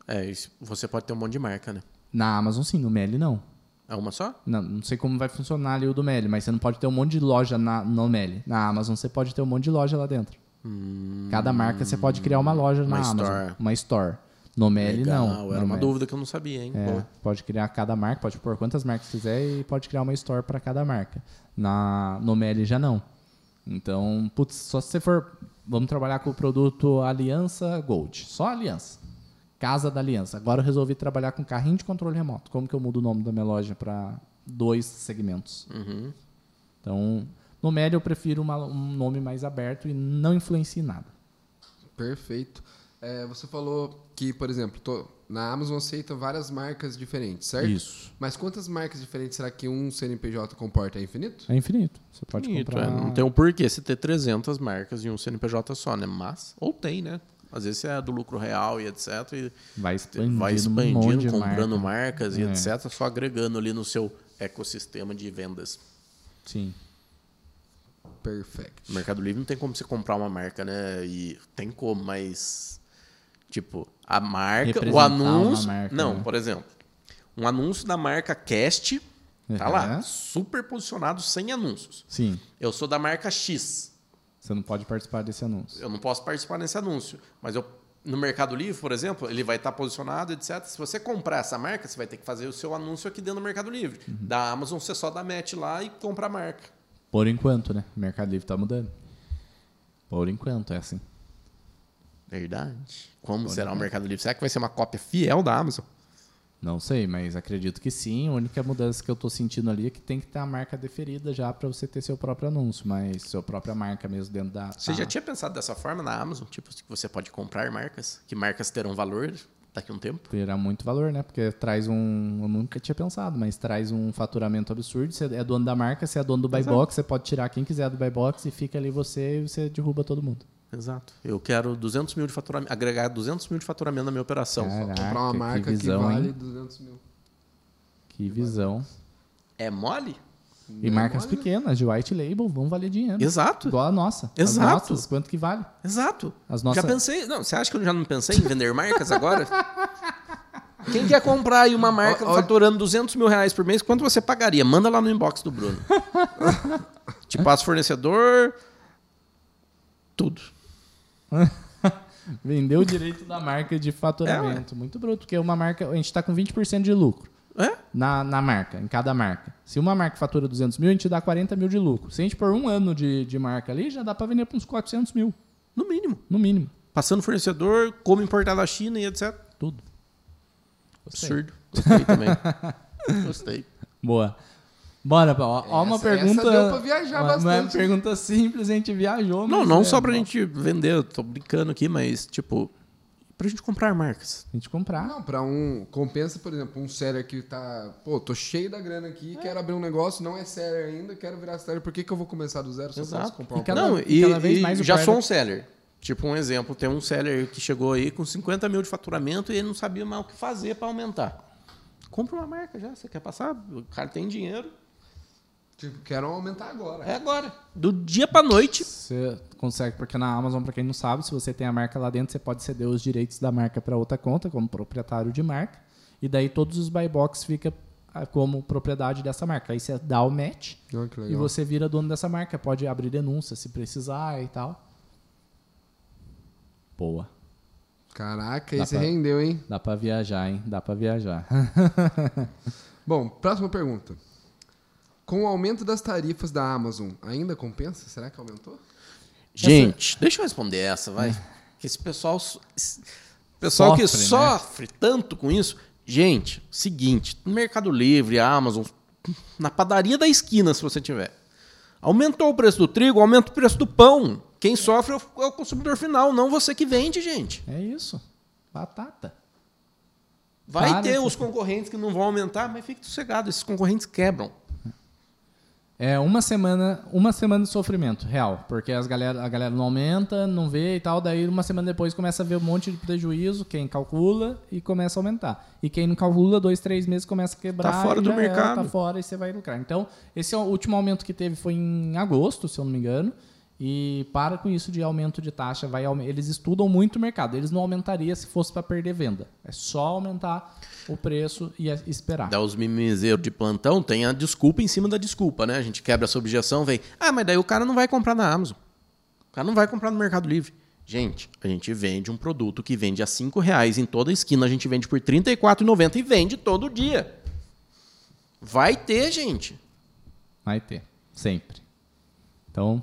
É, isso, você pode ter um monte de marca, né? Na Amazon sim, no Meli não. É uma só? Não, não sei como vai funcionar ali o do Meli, mas você não pode ter um monte de loja na, no Meli. Na Amazon você pode ter um monte de loja lá dentro. Cada marca você pode criar uma loja uma na Amazon. store. Uma store. No Meli Legal, não. Era uma dúvida que eu não sabia, hein? É, pode criar cada marca, pode pôr quantas marcas quiser e pode criar uma store para cada marca. Na, no Meli já não. Então, putz, só se você for. Vamos trabalhar com o produto Aliança Gold. Só Aliança. Casa da Aliança. Agora eu resolvi trabalhar com carrinho de controle remoto. Como que eu mudo o nome da minha loja para dois segmentos? Uhum. Então, no Meli eu prefiro uma- um nome mais aberto e não influencia em nada. Perfeito. É, você falou que, por exemplo, tô- na Amazon aceita várias marcas diferentes, certo? Isso. Mas quantas marcas diferentes será que um CNPJ comporta? É infinito? É infinito. Você pode Bonito, comprar. é. Não tem um porquê você ter 300 marcas em um CNPJ só, né? Mas, ou tem, né? Às vezes é do lucro real e etc. E Vai expandindo, vai um expandindo, de comprando marca. marcas e É. etc. Só agregando ali no seu ecossistema de vendas. Sim. Perfeito. No Mercado Livre não tem como você comprar uma marca, né? E tem como, mas. Tipo, a marca, o anúncio. marca, não, né? por exemplo, um anúncio da marca Cast tá Uhum. lá, super posicionado sem anúncios. Sim. Eu sou da marca X. Você não pode participar desse anúncio. Eu não posso participar desse anúncio. Mas eu, no Mercado Livre, por exemplo, ele vai estar posicionado, etc. Se você comprar essa marca, você vai ter que fazer o seu anúncio aqui dentro do Mercado Livre. Uhum. Da Amazon, você só dá match lá e compra a marca. Por enquanto, né? O Mercado Livre tá mudando. Por enquanto, é assim. Verdade. Como será o Mercado Livre? Será que vai ser uma cópia fiel da Amazon? Não sei, mas acredito que sim. A única mudança que eu tô sentindo ali é que tem que ter a marca deferida já para você ter seu próprio anúncio, mas sua própria marca mesmo dentro da. Você já tinha pensado dessa forma na Amazon? Tipo, que você pode comprar marcas? Que marcas terão valor daqui a um tempo? Terá muito valor, né? Porque traz um. Eu nunca tinha pensado, mas traz um faturamento absurdo. Você é dono da marca, você é dono do buy box, você pode tirar quem quiser do buy box e fica ali você e você derruba todo mundo. Exato. Eu quero 200 mil de faturamento, agregar 200 mil de faturamento na minha operação. Caraca, Comprar uma que marca que, visão, vale hein? 200 mil. Que visão. É mole? E marcas pequenas, de white label, vão valer dinheiro. Exato. Igual a nossa. Exato. As nossas, quanto que vale? Exato. As nossas- Já pensei. Não, você acha que eu já não pensei em vender marcas agora? Quem quer comprar aí uma marca Ó, ó. faturando 200 mil reais por mês, quanto você pagaria? Manda lá no inbox do Bruno. Te passo fornecedor. Tudo. Vendeu o direito da marca de faturamento. Muito bruto, porque uma marca, a gente está com 20% de lucro É? na, na marca, em cada marca. Se uma marca fatura 200 mil, a gente dá 40 mil de lucro. Se a gente pôr um ano de, de marca ali, já dá para vender para uns 400 mil, No mínimo. no mínimo. Passando fornecedor, como importar da China e etc. Tudo. Gostei. Absurdo. Gostei também. Gostei. Boa. Bora, Paulo. Ó, uma pergunta. essa deu pra viajar uma, uma bastante. pergunta simples, a gente viajou. Não, não é, só pra bom. gente vender, eu tô brincando aqui, mas tipo, pra gente comprar marcas. A gente comprar. Não, pra um. Compensa, por exemplo, um seller que tá. Pô, tô cheio da grana aqui, quero abrir um negócio, não é seller ainda, quero virar seller. Por que, que eu vou começar do zero se eu posso Exato. comprar E um cada- não, e cada vez e mais já sou um seller. Tipo um exemplo, tem um seller que chegou aí com 50 mil de faturamento e ele não sabia mais o que fazer para aumentar. Compra uma marca já, você quer passar? O cara tem dinheiro, Tipo, quero aumentar agora. é agora. Do dia para noite. Você consegue, porque na Amazon, para quem não sabe, se você tem a marca lá dentro, você pode ceder os direitos da marca para outra conta, como proprietário de marca. E daí todos os buy box fica ah, como propriedade dessa marca. Aí você dá o match que e você vira dono dessa marca. Pode abrir denúncia se precisar e tal. Boa. Caraca, Dá esse pra- rendeu, hein? Dá para viajar, hein? Dá para viajar. Bom, próxima pergunta. Com o aumento das tarifas da Amazon, ainda compensa? Será que aumentou? Gente, deixa eu responder essa, vai. Que esse pessoal, esse pessoal que Sofre, né? sofre tanto com isso. Gente, seguinte, no Mercado Livre, Amazon, na padaria da esquina, se você tiver. Aumentou o preço do trigo, aumenta o preço do pão. Quem sofre é o- é consumidor final, não você que vende, gente. é isso. Batata. Vai Para, ter os concorrentes que não vão aumentar, mas fique sossegado, esses concorrentes quebram. É uma semana, uma semana de sofrimento real, porque as galera, a galera não aumenta, não vê e tal, daí uma semana depois começa a ver um monte de prejuízo, quem calcula e começa a aumentar. E quem não calcula, dois, três meses começa a quebrar. Tá fora do mercado. tá fora e você vai lucrar. Então, esse é o último aumento que teve foi em agosto, se eu não me engano. E para com isso de aumento de taxa, vai eles estudam muito o mercado. Eles não aumentariam se fosse para perder venda. É só aumentar o preço e a- esperar. Dá os mimizeiros de plantão, tem a desculpa em cima da desculpa, né? A gente quebra essa objeção, vem, ah, mas daí o cara não vai comprar na Amazon. O cara não vai comprar no Mercado Livre. Gente, a gente vende um produto que vende a 5 reais em toda esquina, a gente vende por R$ 34,90 e vende todo dia. Vai ter, gente. Vai ter, sempre. Então,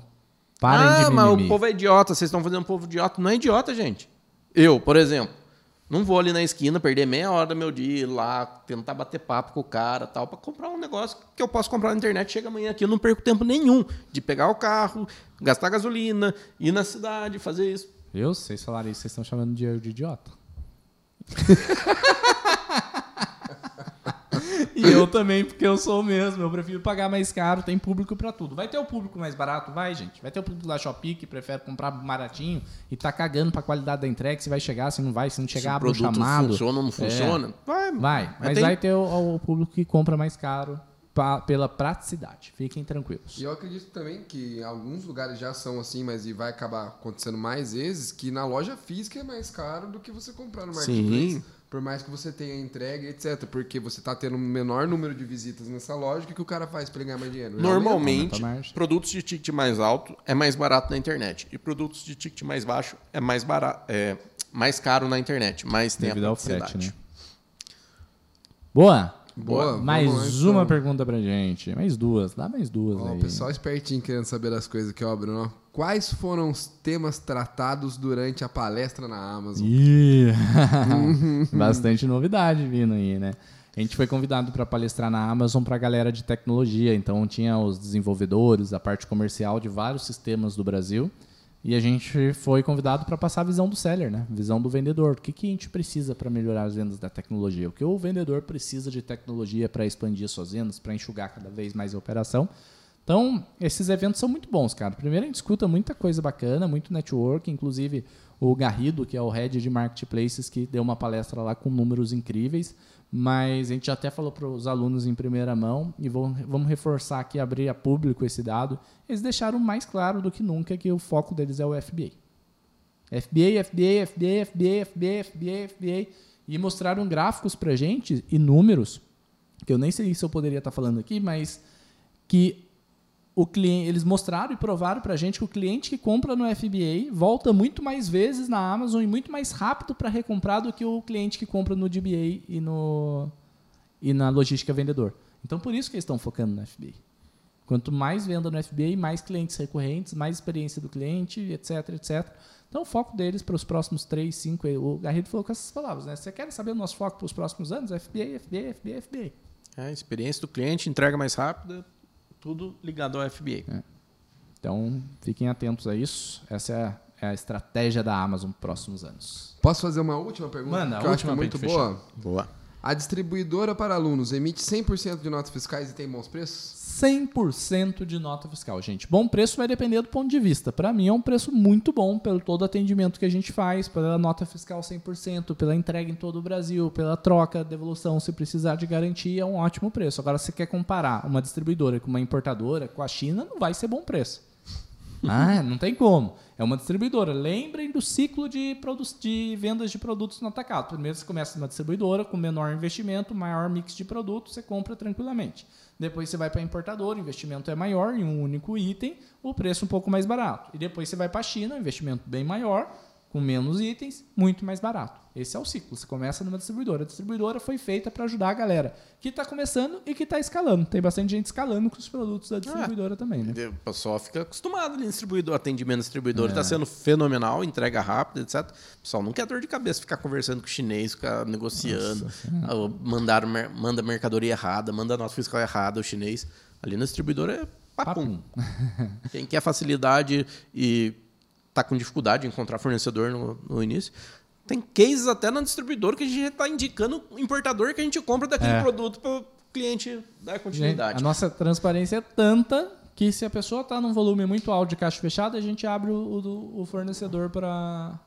parem ah, de mas mimimi. o povo é idiota, vocês estão fazendo um povo idiota. Não é idiota, gente. Eu, por exemplo, não vou ali na esquina perder meia hora do meu dia ir lá, tentar bater papo com o cara tal, para comprar um negócio que eu posso comprar na internet. Chega amanhã aqui, eu não perco tempo nenhum de pegar o carro, gastar gasolina, ir na cidade, fazer isso. Eu, falaram isso, vocês estão chamando de de idiota. e eu também, porque eu sou o mesmo. Eu prefiro pagar mais caro, tem público pra tudo. Vai ter o público mais barato? Vai, gente. Vai ter o público da Shopee que prefere comprar baratinho e tá cagando pra qualidade da entrega, se vai chegar, se não vai, se não chegar, Se o abre produto chamado. funciona ou não É. funciona. Vai, Vai, mas tem- vai ter o, o público que compra mais caro pela praticidade. Fiquem tranquilos. E eu acredito também que alguns lugares já são assim, mas e vai acabar acontecendo mais vezes, que na loja física é mais caro do que você comprar no marketplace. Sim. Por mais que você tenha entrega, etc. Porque você tá tendo um menor número de visitas nessa loja, o que, que o cara faz para ele ganhar mais dinheiro? Normalmente, produtos de ticket mais alto é mais barato na internet. E produtos de ticket mais baixo é mais barato, é mais caro na internet, mas tem Devido a ao frete, né? Boa. Boa, Mais lá, então. uma pergunta pra gente. Mais duas. Dá mais duas Ó, aí. o pessoal espertinho querendo saber das coisas aqui, ó, Bruno. Quais foram os temas tratados durante a palestra na Amazon? Ih, Bastante novidade vindo aí, né? A gente foi convidado para palestrar na Amazon para a galera de tecnologia. Então, tinha os desenvolvedores, a parte comercial de vários sistemas do Brasil. E a gente foi convidado para passar a visão do seller, né? Visão do vendedor. O que, que a gente precisa para melhorar as vendas da tecnologia? O que o vendedor precisa de tecnologia para expandir suas vendas, para enxugar cada vez mais a operação? Então, esses eventos são muito bons, cara. Primeiro, a gente escuta muita coisa bacana, muito network, inclusive o Garrido, que é o head de marketplaces, que deu uma palestra lá com números incríveis. Mas a gente já até falou para os alunos em primeira mão e vamos reforçar aqui, abrir a público esse dado. Eles deixaram mais claro do que nunca que o foco deles é o FBA. FBA, FBA, FBA, FBA, FBA, FBA, FBA. E mostraram gráficos para gente e números, que eu nem sei se eu poderia estar falando aqui, mas que o cliente, eles mostraram e provaram para a gente que o cliente que compra no FBA volta muito mais vezes na Amazon e muito mais rápido para recomprar do que o cliente que compra no DBA e, no, e na logística vendedor. Então, por isso que eles estão focando no FBA. Quanto mais venda no FBA, mais clientes recorrentes, mais experiência do cliente, etc, etc. Então, o foco deles para os próximos 3, 5, o Garrido falou com essas palavras, né? Você quer saber o nosso foco para os próximos anos? FBA, FBA, FBA, FBA. É, experiência do cliente, entrega mais rápida, tudo ligado ao FBA. É. Então, fiquem atentos a isso. Essa é a, é a estratégia da Amazon nos próximos anos. Posso fazer uma última pergunta? Manda, que a última é muito boa. Boa. A distribuidora para alunos emite 100% de notas fiscais e tem bons preços? 100% de nota fiscal, gente. Bom preço vai depender do ponto de vista. Para mim é um preço muito bom pelo todo atendimento que a gente faz, pela nota fiscal 100%, pela entrega em todo o Brasil, pela troca, devolução, se precisar de garantia, é um ótimo preço. Agora, se quer comparar uma distribuidora com uma importadora, com a China, não vai ser bom preço. Ah, não tem como. É uma distribuidora. Lembrem do ciclo de, de vendas de produtos no atacado. Primeiro você começa numa distribuidora com menor investimento, maior mix de produtos, você compra tranquilamente. Depois você vai para a importadora, o investimento é maior em um único item, o preço um pouco mais barato. E depois você vai para a China, investimento bem maior, com menos itens, muito mais barato. Esse é o ciclo. Você começa numa distribuidora. A distribuidora foi feita para ajudar a galera que está começando e que está escalando. Tem bastante gente escalando com os produtos da distribuidora é. também, né? O pessoal fica acostumado ali no distribuidor. atendimento distribuidor está é. sendo fenomenal, entrega rápida, etc. O pessoal não quer dor de cabeça ficar conversando com o chinês, ficar negociando, Nossa, mandar, manda mercadoria errada, manda nota fiscal errada o chinês. Ali na distribuidora é papum. papum. Quem quer facilidade e está com dificuldade de encontrar fornecedor no, no início, tem cases até na distribuidora que a gente está indicando o importador que a gente compra daquele é. produto para o cliente dar continuidade. Gente, a nossa transparência é tanta que se a pessoa está num volume muito alto de caixa fechada, a gente abre o, o, fornecedor para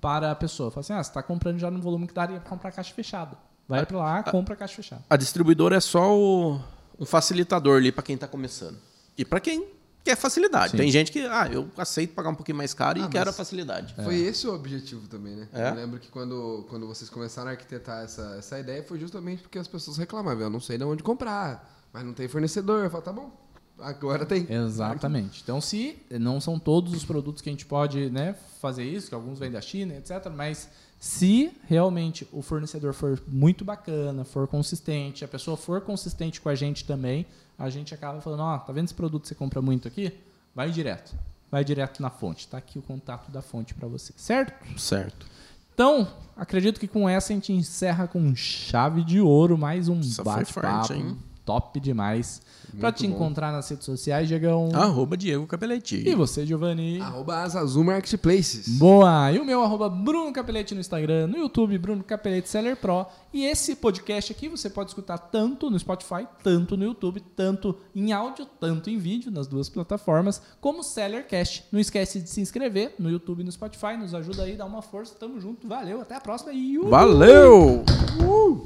para a pessoa. Fala assim, ah, você está comprando já num volume que daria para comprar caixa fechada. Vai para lá, compra caixa fechada. A distribuidora é só o, um facilitador ali para quem está começando. E para quem que é facilidade. Sim. Tem gente que, ah, eu aceito pagar um pouquinho mais caro ah, e quero a facilidade. Foi é. esse o objetivo também, né? É? Eu lembro que quando, quando vocês começaram a arquitetar essa, essa ideia foi justamente porque as pessoas reclamavam, eu não sei de onde comprar, mas não tem fornecedor. Eu falo, tá bom, agora tem. Exatamente. Então, se não são todos os produtos que a gente pode né, fazer isso, que alguns vêm da China, etc., mas se realmente o fornecedor for muito bacana, for consistente, a pessoa for consistente com a gente também, a gente acaba falando, ó, oh, tá vendo esse produto que você compra muito aqui? Vai direto. Vai direto na fonte. Tá aqui o contato da fonte para você. Certo? Certo. Então, acredito que com essa a gente encerra com chave de ouro mais um bate-papo top demais. Para te bom. encontrar nas redes sociais, Diegão. Arroba Diego Capeletti. E você, Giovanni? Arroba Azul Marketplaces. Boa! E o meu arroba Bruno Capeletti no Instagram, no YouTube, Bruno Capeletti Seller Pro. E esse podcast aqui você pode escutar tanto no Spotify, tanto no YouTube, tanto em áudio, tanto em vídeo, nas duas plataformas, como Sellercast. Não esquece de se inscrever no YouTube e no Spotify. Nos ajuda aí, dá uma força. Tamo junto. Valeu, até a próxima e... Valeu! Uh!